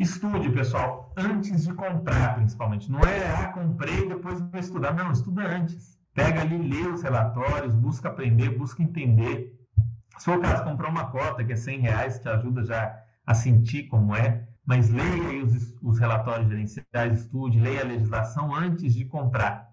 Estude, pessoal, antes de comprar, principalmente. Não é, ah, comprei, depois vou estudar. Não, estuda antes. Pega ali, lê os relatórios, busca aprender, busca entender. Se for o caso, comprar uma cota que é 100 reais, te ajuda já a sentir como é, mas leia os, os relatórios gerenciais, estude, leia a legislação antes de comprar.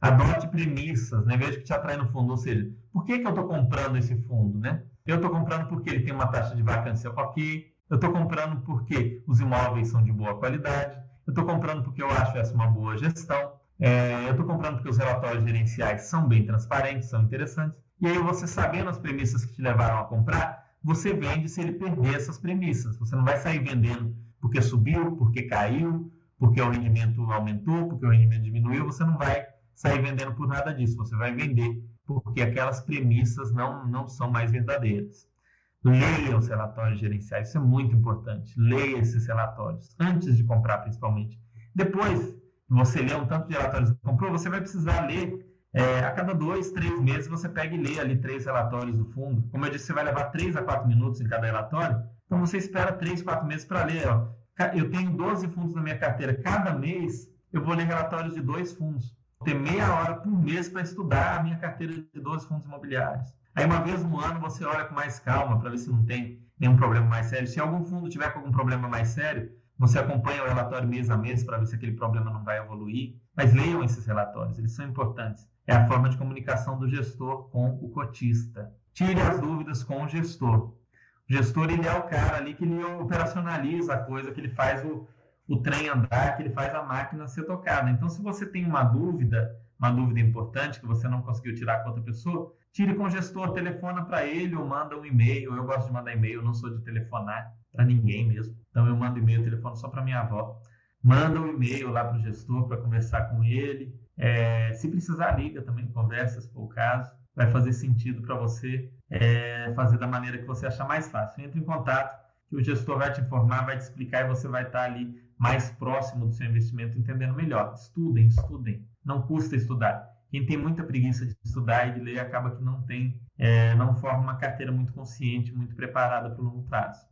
Adote premissas, né? veja que te atrai no fundo, ou seja, por que, que eu estou comprando esse fundo? Né? Eu estou comprando porque ele tem uma taxa de vacância ok, eu estou comprando porque os imóveis são de boa qualidade, eu estou comprando porque eu acho essa uma boa gestão, é, eu estou comprando porque os relatórios gerenciais são bem transparentes, são interessantes. E aí você sabendo as premissas que te levaram a comprar, você vende se ele perder essas premissas. Você não vai sair vendendo porque subiu, porque caiu, porque o rendimento aumentou, porque o rendimento diminuiu. Você não vai sair vendendo por nada disso. Você vai vender porque aquelas premissas não, não são mais verdadeiras. Leia os relatórios gerenciais, isso é muito importante. Leia esses relatórios, antes de comprar, principalmente. Depois, você lê um tanto de relatórios que comprou, você vai precisar ler é, a cada dois, três meses você pega e lê ali três relatórios do fundo. Como eu disse, você vai levar três a quatro minutos em cada relatório. Então você espera três, quatro meses para ler. Ó. Eu tenho 12 fundos na minha carteira. Cada mês eu vou ler relatórios de dois fundos. Vou ter meia hora por mês para estudar a minha carteira de 12 fundos imobiliários. Aí uma vez no ano você olha com mais calma para ver se não tem nenhum problema mais sério. Se algum fundo tiver com algum problema mais sério, você acompanha o relatório mês a mês para ver se aquele problema não vai evoluir. Mas leiam esses relatórios, eles são importantes é a forma de comunicação do gestor com o cotista. Tire as dúvidas com o gestor. O gestor ele é o cara ali que ele operacionaliza a coisa, que ele faz o, o trem andar, que ele faz a máquina ser tocada. Então, se você tem uma dúvida, uma dúvida importante que você não conseguiu tirar com outra pessoa, tire com o gestor, telefona para ele ou manda um e-mail. Eu gosto de mandar e-mail, não sou de telefonar para ninguém mesmo. Então, eu mando e-mail, telefono só para minha avó. Manda um e-mail lá para o gestor para conversar com ele é, se precisar, liga também, conversa, se for o caso. Vai fazer sentido para você é, fazer da maneira que você achar mais fácil. Entre em contato, que o gestor vai te informar, vai te explicar e você vai estar ali mais próximo do seu investimento, entendendo melhor. Estudem, estudem. Não custa estudar. Quem tem muita preguiça de estudar e de ler acaba que não tem, é, não forma uma carteira muito consciente, muito preparada para o longo prazo.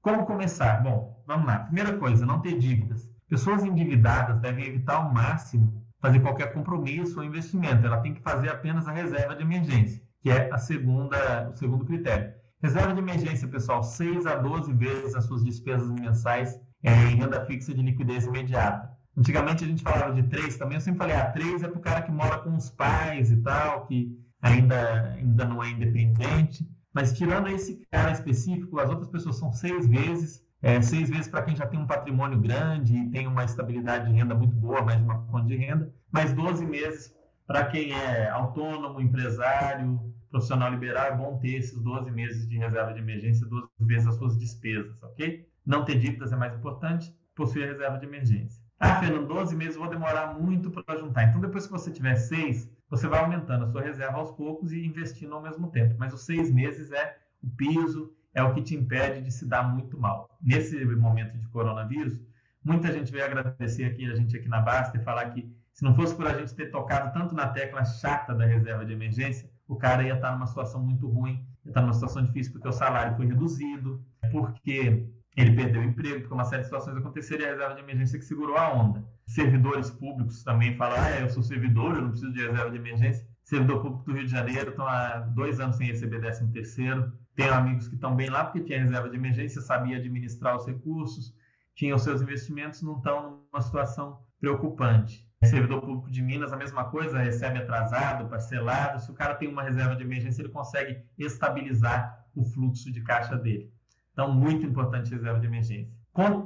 Como começar? Bom, vamos lá. Primeira coisa, não ter dívidas. Pessoas endividadas devem evitar ao máximo fazer qualquer compromisso ou investimento. Ela tem que fazer apenas a reserva de emergência, que é a segunda, o segundo critério. Reserva de emergência, pessoal, 6 a 12 vezes as suas despesas mensais é, em renda fixa de liquidez imediata. Antigamente a gente falava de 3 também, eu sempre falei, ah, 3 é para o cara que mora com os pais e tal, que ainda, ainda não é independente. Mas tirando esse cara específico, as outras pessoas são 6 vezes é, seis vezes para quem já tem um patrimônio grande e tem uma estabilidade de renda muito boa, mais de uma fonte de renda, mais 12 meses para quem é autônomo, empresário, profissional liberal, é bom ter esses 12 meses de reserva de emergência, 12 vezes as suas despesas, ok? Não ter dívidas é mais importante, possuir a reserva de emergência. Ah, Fernando, 12 meses vou demorar muito para juntar. Então, depois que você tiver seis, você vai aumentando a sua reserva aos poucos e investindo ao mesmo tempo. Mas os seis meses é o piso, é o que te impede de se dar muito mal. Nesse momento de coronavírus, muita gente veio agradecer aqui a gente aqui na Basta e falar que se não fosse por a gente ter tocado tanto na tecla chata da reserva de emergência, o cara ia estar numa situação muito ruim, ia estar numa situação difícil porque o salário foi reduzido, porque ele perdeu o emprego, porque uma série de situações aconteceram e a reserva de emergência que segurou a onda. Servidores públicos também falam, ah, eu sou servidor, eu não preciso de reserva de emergência. Servidor público do Rio de Janeiro estão há dois anos sem receber 13 terceiro. Tenho amigos que estão bem lá porque tinha reserva de emergência, sabia administrar os recursos, tinham seus investimentos, não estão numa situação preocupante. Servidor público de Minas, a mesma coisa, recebe atrasado, parcelado. Se o cara tem uma reserva de emergência, ele consegue estabilizar o fluxo de caixa dele. Então, muito importante reserva de emergência.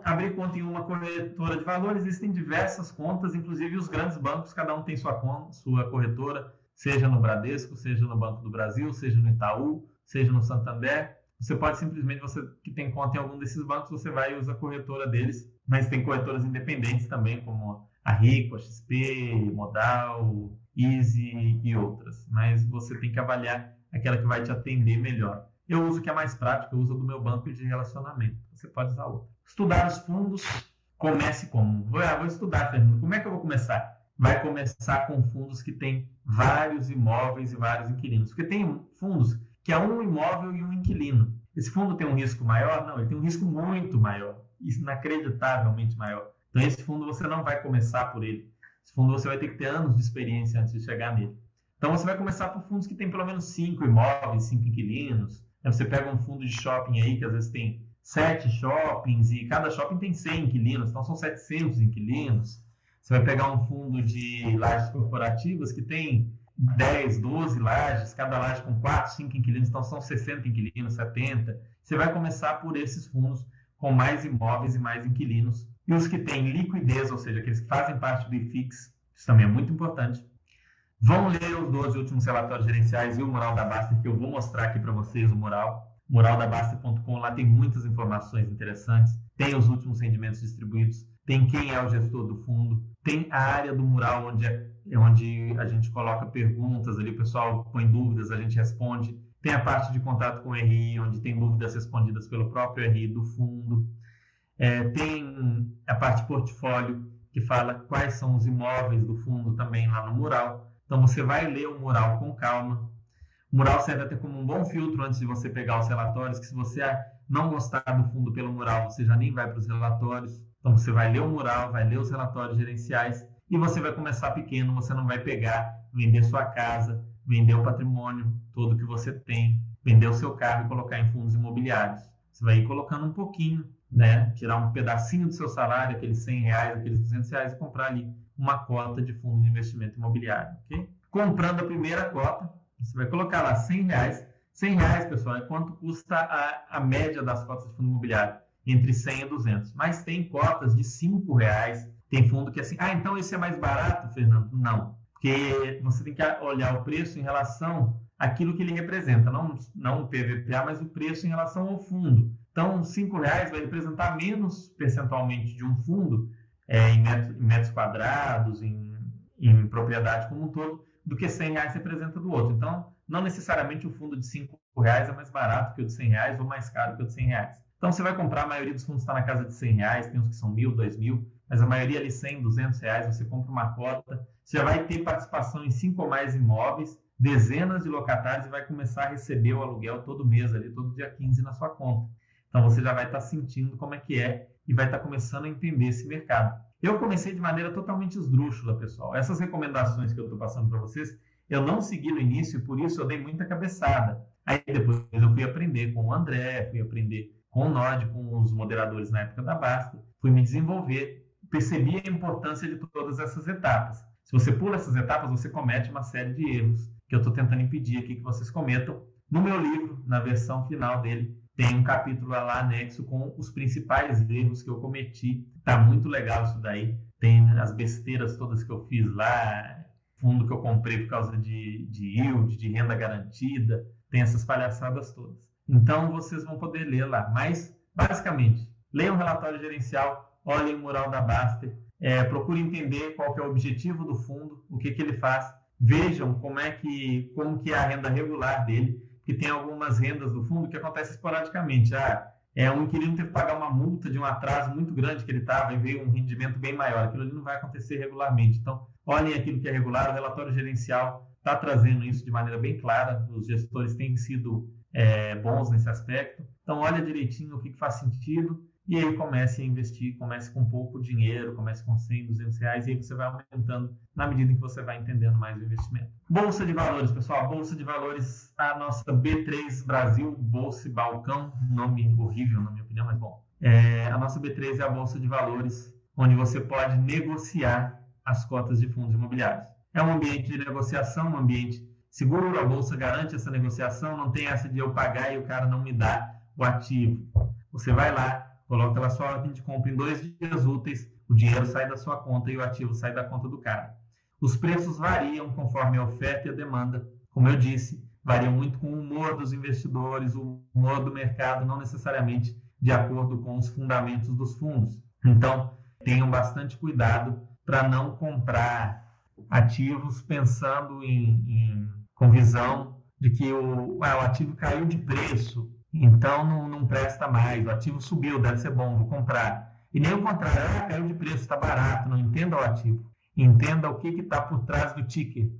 abrir conta em uma corretora de valores, existem diversas contas, inclusive os grandes bancos, cada um tem sua, conta, sua corretora, seja no Bradesco, seja no Banco do Brasil, seja no Itaú, seja no Santander, você pode simplesmente, você que tem conta em algum desses bancos, você vai e usa a corretora deles, mas tem corretoras independentes também, como a Rico, a XP, Modal, Easy e outras. Mas você tem que avaliar aquela que vai te atender melhor. Eu uso o que é mais prático, eu uso do meu banco de relacionamento. Você pode usar outro. Estudar os fundos, comece como? Vou, ah, vou estudar, Fernando. Como é que eu vou começar? Vai começar com fundos que têm vários imóveis e vários inquilinos. Porque tem fundos que é um imóvel e um inquilino. Esse fundo tem um risco maior? Não, ele tem um risco muito maior. inacreditavelmente maior. Então, esse fundo você não vai começar por ele. Esse fundo você vai ter que ter anos de experiência antes de chegar nele. Então, você vai começar por fundos que tem pelo menos cinco imóveis, cinco inquilinos. Você pega um fundo de shopping aí, que às vezes tem sete shoppings, e cada shopping tem 100 inquilinos, então são 700 inquilinos. Você vai pegar um fundo de lajes corporativas que tem 10, 12 lajes, cada laje com 4, 5 inquilinos, então são 60 inquilinos, 70. Você vai começar por esses fundos com mais imóveis e mais inquilinos. E os que têm liquidez, ou seja, aqueles que fazem parte do IFIX, isso também é muito importante. Vão ler os 12 últimos relatórios gerenciais e o mural da Baster, que eu vou mostrar aqui para vocês o mural. Muraldabaster.com, lá tem muitas informações interessantes. Tem os últimos rendimentos distribuídos, tem quem é o gestor do fundo, tem a área do mural onde, é, onde a gente coloca perguntas ali, o pessoal põe dúvidas, a gente responde. Tem a parte de contato com o RI, onde tem dúvidas respondidas pelo próprio RI do fundo. É, tem a parte portfólio, que fala quais são os imóveis do fundo também lá no mural. Então você vai ler o mural com calma. O mural serve até como um bom filtro antes de você pegar os relatórios, que se você não gostar do fundo pelo mural, você já nem vai para os relatórios. Então você vai ler o mural, vai ler os relatórios gerenciais e você vai começar pequeno, você não vai pegar, vender sua casa, vender o patrimônio todo que você tem, vender o seu carro e colocar em fundos imobiliários. Você vai ir colocando um pouquinho, né? Tirar um pedacinho do seu salário, aqueles 100 reais, aqueles 200 reais e comprar ali uma cota de fundo de investimento imobiliário, ok? Comprando a primeira cota, você vai colocar lá 100 reais. 100 reais, pessoal, é quanto custa a, a média das cotas de fundo imobiliário, entre 100 e 200. Mas tem cotas de 5 reais, tem fundo que é assim, ah, então esse é mais barato, Fernando? Não, porque você tem que olhar o preço em relação àquilo que ele representa, não, não o PVPA, mas o preço em relação ao fundo. Então, 5 reais vai representar menos percentualmente de um fundo é, em, metros, quadrados, em, em, propriedade como um todo, do que 100 reais representa do outro. Então, não necessariamente o fundo de 5 reais é mais barato que o de 100 reais ou mais caro que o de 100 reais. Então, você vai comprar, a maioria dos fundos está na casa de 100 reais, tem uns que são mil, dois mil, mas a maioria ali 100, 200 reais, você compra uma cota, você vai ter participação em cinco ou mais imóveis, dezenas de locatários e vai começar a receber o aluguel todo mês ali, todo dia 15 na sua conta. Então, você já vai estar tá sentindo como é que é e vai estar tá começando a entender esse mercado. Eu comecei de maneira totalmente esdrúxula, pessoal. Essas recomendações que eu estou passando para vocês, eu não segui no início, por isso eu dei muita cabeçada. Aí depois eu fui aprender com o André, fui aprender com o Nod, com os moderadores na época da Basta, fui me desenvolver, percebi a importância de todas essas etapas. Se você pula essas etapas, você comete uma série de erros que eu estou tentando impedir aqui que vocês cometam. No meu livro, na versão final dele, tem um capítulo lá anexo com os principais erros que eu cometi. Tá muito legal isso daí. Tem as besteiras todas que eu fiz lá, fundo que eu comprei por causa de, de yield, de renda garantida, tem essas palhaçadas todas. Então vocês vão poder ler lá. Mas, basicamente, leiam o relatório gerencial, olhem o mural da Baster, é, procure entender qual que é o objetivo do fundo, o que, que ele faz, vejam como é que, como que é a renda regular dele, que tem algumas rendas do fundo que acontecem esporadicamente. Ah, é, um inquilino teve que pagar uma multa de um atraso muito grande que ele estava e veio um rendimento bem maior. Aquilo ali não vai acontecer regularmente. Então, olhem aquilo que é regular. O relatório gerencial está trazendo isso de maneira bem clara. Os gestores têm sido é, bons nesse aspecto. Então, olha direitinho o que, que faz sentido e aí comece a investir, comece com pouco dinheiro, comece com 100, 200 reais, e aí você vai aumentando na medida em que você vai entendendo mais o investimento. Bolsa de Valores, pessoal, Bolsa de Valores, a nossa B3 Brasil, Bolsa Balcão, nome horrível na minha opinião, mas bom. É, a nossa B3 é a Bolsa de Valores, onde você pode negociar as cotas de fundos imobiliários. É um ambiente de negociação, um ambiente seguro, a Bolsa garante essa negociação, não tem essa de eu pagar e o cara não me dá o ativo. Você vai lá, coloca lá sua ordem de compra em dois dias úteis, o dinheiro sai da sua conta e o ativo sai da conta do cara. Os preços variam conforme a oferta e a demanda. Como eu disse, variam muito com o humor dos investidores, o humor do mercado, não necessariamente de acordo com os fundamentos dos fundos. Então, tenham bastante cuidado para não comprar ativos pensando em, em, com visão de que o, ah, o ativo caiu de preço, então não, não presta mais, o ativo subiu, deve ser bom, vou comprar. E nem o contrário, ah, caiu de preço, está barato, não entenda o ativo. Entenda o que está por trás do ticker.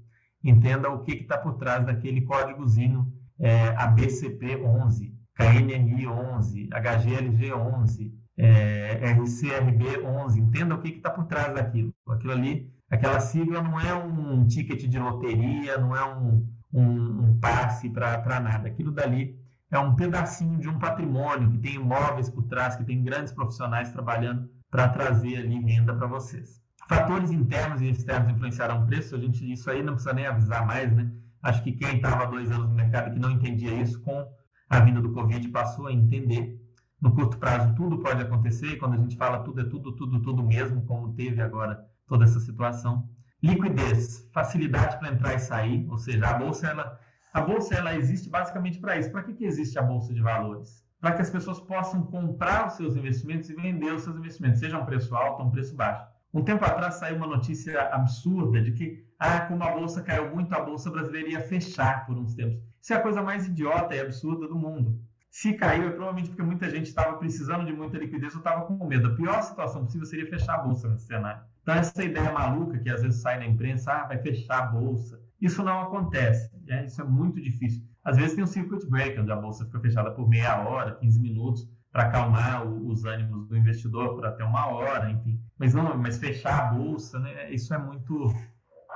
Entenda o que está por trás daquele códigozinho é, ABCP11, KNRI11, HGLG11, é, RCRB11, entenda o que está por trás daquilo. Aquilo ali, aquela sigla não é um ticket de loteria, não é um, um, um passe para nada. Aquilo dali é um pedacinho de um patrimônio que tem imóveis por trás, que tem grandes profissionais trabalhando para trazer ali renda para vocês. Fatores internos e externos influenciaram o preço, a gente isso aí não precisa nem avisar mais, né? Acho que quem estava há dois anos no mercado que não entendia isso, com a vinda do Covid passou a entender. No curto prazo tudo pode acontecer, e quando a gente fala tudo é tudo, tudo, tudo mesmo, como teve agora toda essa situação. Liquidez, facilidade para entrar e sair, ou seja, a bolsa ela, a bolsa ela existe basicamente para isso. Para que, que existe a bolsa de valores? Para que as pessoas possam comprar os seus investimentos e vender os seus investimentos, seja um preço alto ou um preço baixo. Um tempo atrás saiu uma notícia absurda de que, ah, como a bolsa caiu muito, a bolsa brasileira ia fechar por uns tempos. Isso é a coisa mais idiota e absurda do mundo. Se caiu, é provavelmente porque muita gente estava precisando de muita liquidez ou estava com medo. A pior situação possível seria fechar a bolsa nesse cenário. Então, essa ideia maluca que às vezes sai na imprensa, ah, vai fechar a bolsa, isso não acontece. Né? Isso é muito difícil. Às vezes tem um circuit breaker, onde a bolsa fica fechada por meia hora, 15 minutos, para acalmar os ânimos do investidor por até uma hora, enfim. Mas não, mas fechar a bolsa, né? Isso é muito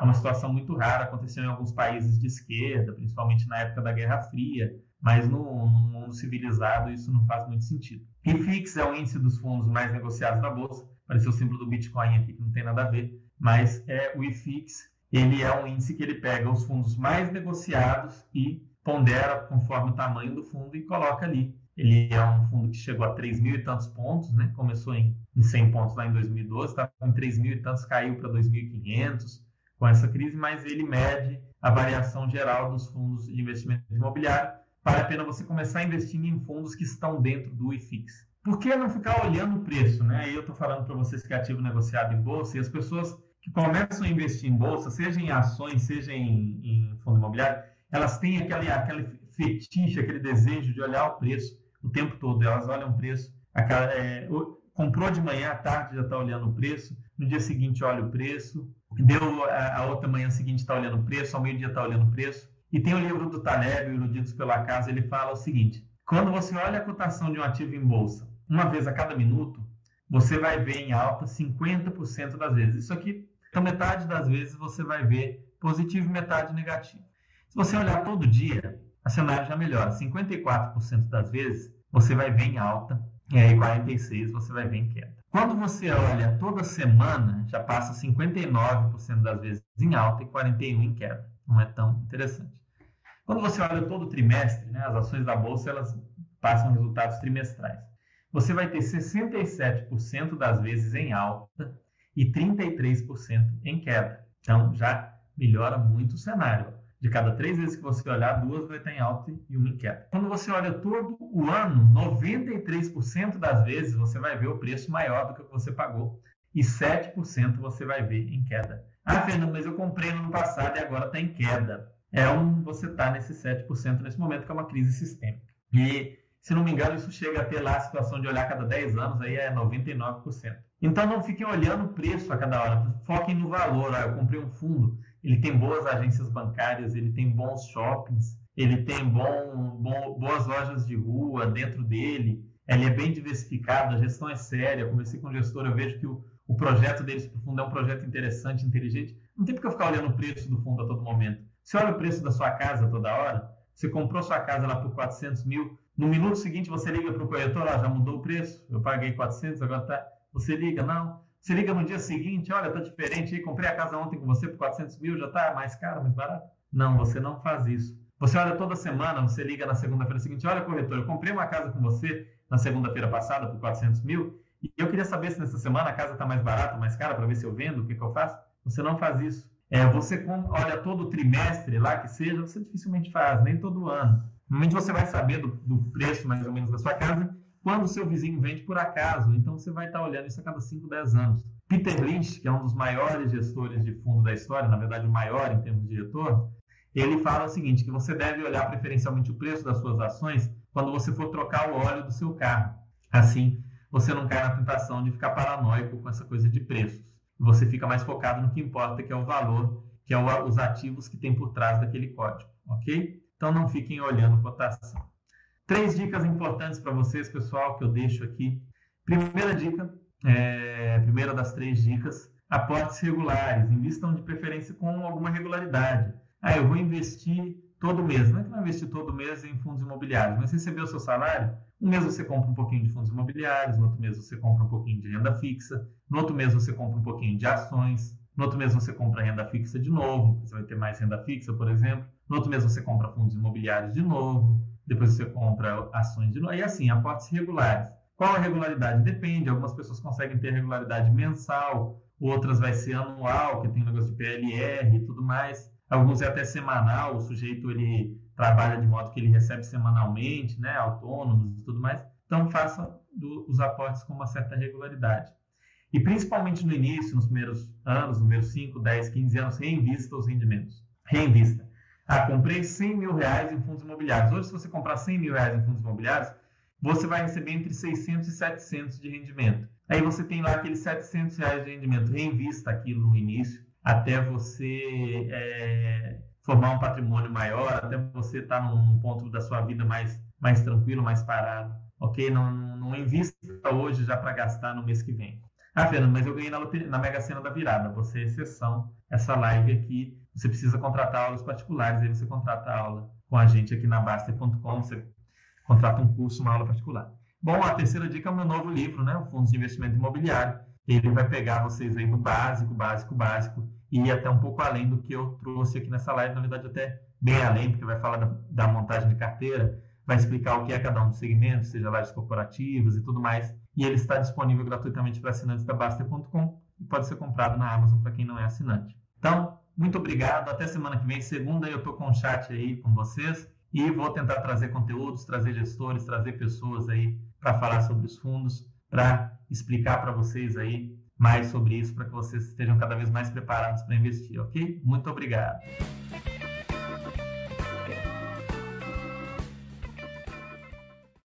é uma situação muito rara, aconteceu em alguns países de esquerda, principalmente na época da Guerra Fria mas no, no, mundo civilizado isso não faz muito sentido. IFIX é o índice dos fundos mais negociados da bolsa, apareceu o símbolo do Bitcoin aqui que não tem nada a ver, mas é o IFIX, ele é um índice que ele pega os fundos mais negociados e pondera conforme o tamanho do fundo e coloca ali. Ele é um fundo que chegou a 3 mil e tantos pontos, né? começou em, em 100 pontos lá em 2012, estava em 3 mil e tantos, caiu para 2.500 com essa crise, mas ele mede a variação geral dos fundos de investimento imobiliário vale a pena você começar investindo em fundos que estão dentro do IFIX. Por que não ficar olhando o preço? Né? Aí eu estou falando para vocês que é ativo negociado em bolsa e as pessoas que começam a investir em bolsa, seja em ações, seja em, em fundo imobiliário, elas têm aquele, aquele fetiche, aquele desejo de olhar o preço o tempo todo. Elas olham o preço, é, comprou de manhã, à tarde já está olhando o preço, no dia seguinte olha o preço, deu a, a outra manhã seguinte está olhando o preço, ao meio-dia está olhando o preço. E tem o livro do Taleb, Iludidos pela Casa, ele fala o seguinte: quando você olha a cotação de um ativo em bolsa, uma vez a cada minuto, você vai ver em alta 50% das vezes. Isso aqui, então metade das vezes você vai ver positivo e metade negativo. Se você olhar todo dia, a cenário já melhora. 54% das vezes você vai ver em alta e aí 46% você vai ver em queda. Quando você olha toda semana, já passa 59% das vezes em alta e 41% em queda. Não é tão interessante. Quando você olha todo trimestre, né, as ações da bolsa elas passam resultados trimestrais. Você vai ter 67% das vezes em alta e 33% em queda. Então já melhora muito o cenário. De cada três vezes que você olhar, duas vai estar em alta e uma em queda. Quando você olha todo o ano, 93% das vezes você vai ver o preço maior do que você pagou e 7% você vai ver em queda. Ah, Fernando, mas eu comprei no ano passado e agora está em queda é um você está nesse 7% nesse momento, que é uma crise sistêmica. E, se não me engano, isso chega a ter lá a situação de olhar cada 10 anos, aí é 99%. Então, não fiquem olhando o preço a cada hora, foquem no valor. Ah, eu comprei um fundo, ele tem boas agências bancárias, ele tem bons shoppings, ele tem bom, bom, boas lojas de rua dentro dele, ele é bem diversificado, a gestão é séria. Eu conversei com o gestor, eu vejo que o, o projeto deles para o fundo é um projeto interessante, inteligente. Não tem porque eu ficar olhando o preço do fundo a todo momento. Você olha o preço da sua casa toda hora, você comprou sua casa lá por 400 mil, no minuto seguinte você liga para o corretor, ó, já mudou o preço, eu paguei 400, agora tá. Você liga, não. Você liga no dia seguinte, olha, tá diferente comprei a casa ontem com você por 400 mil, já tá mais caro, mais barato. Não, você não faz isso. Você olha toda semana, você liga na segunda-feira seguinte, olha, corretor, eu comprei uma casa com você na segunda-feira passada por 400 mil, e eu queria saber se nessa semana a casa está mais barata, mais cara, para ver se eu vendo, o que, que eu faço. Você não faz isso. É, você olha todo trimestre lá que seja, você dificilmente faz, nem todo ano. Normalmente você vai saber do, do preço mais ou menos da sua casa quando seu vizinho vende por acaso. Então você vai estar olhando isso a cada 5, 10 anos. Peter Lynch, que é um dos maiores gestores de fundo da história, na verdade o maior em termos de retorno, ele fala o seguinte, que você deve olhar preferencialmente o preço das suas ações quando você for trocar o óleo do seu carro. Assim, você não cai na tentação de ficar paranoico com essa coisa de preços você fica mais focado no que importa, que é o valor, que é o, os ativos que tem por trás daquele código, ok? Então não fiquem olhando cotação. Três dicas importantes para vocês, pessoal, que eu deixo aqui. Primeira dica, é, primeira das três dicas, aportes regulares. Invistam de preferência com alguma regularidade. Ah, eu vou investir todo mês. Não é que vai investir todo mês em fundos imobiliários, mas receber o seu salário, um mês você compra um pouquinho de fundos imobiliários, no outro mês você compra um pouquinho de renda fixa, no outro mês você compra um pouquinho de ações, no outro mês você compra renda fixa de novo, você vai ter mais renda fixa, por exemplo. No outro mês você compra fundos imobiliários de novo, depois você compra ações de novo, e assim, aportes regulares. Qual a regularidade? Depende, algumas pessoas conseguem ter regularidade mensal, outras vai ser anual, que tem um negócio de PLR e tudo mais. Alguns é até semanal, o sujeito ele trabalha de modo que ele recebe semanalmente, né, autônomos e tudo mais. Então faça do, os aportes com uma certa regularidade. E principalmente no início, nos primeiros anos, nos primeiros 5, 10, 15 anos, reinvista os rendimentos. Reinvista. Ah, comprei 100 mil reais em fundos imobiliários. Hoje, se você comprar 100 mil reais em fundos imobiliários, você vai receber entre 600 e 700 de rendimento. Aí você tem lá aqueles 700 reais de rendimento. Reinvista aquilo no início, até você é, formar um patrimônio maior, até você estar tá num, ponto da sua vida mais, mais tranquilo, mais parado. Ok? Não, não invista hoje já para gastar no mês que vem. Ah, Fernando, mas eu ganhei na, na Mega Sena da Virada. Você é exceção. Essa live aqui, você precisa contratar aulas particulares. Aí você contrata a aula com a gente aqui na Baster.com. Você contrata um curso, uma aula particular. Bom, a terceira dica é o meu novo livro, né? O Fundos de Investimento Imobiliário. Ele vai pegar vocês aí do básico, básico, básico e ir até um pouco além do que eu trouxe aqui nessa live, na verdade até bem além, porque vai falar da, da montagem de carteira, vai explicar o que é cada um dos segmentos, seja lajes corporativas e tudo mais, e ele está disponível gratuitamente para assinantes da Baster.com e pode ser comprado na Amazon para quem não é assinante. Então, muito obrigado, até semana que vem, segunda eu estou com um chat aí com vocês e vou tentar trazer conteúdos, trazer gestores, trazer pessoas aí para falar sobre os fundos, para explicar para vocês aí mais sobre isso para que vocês estejam cada vez mais preparados para investir, ok? Muito obrigado.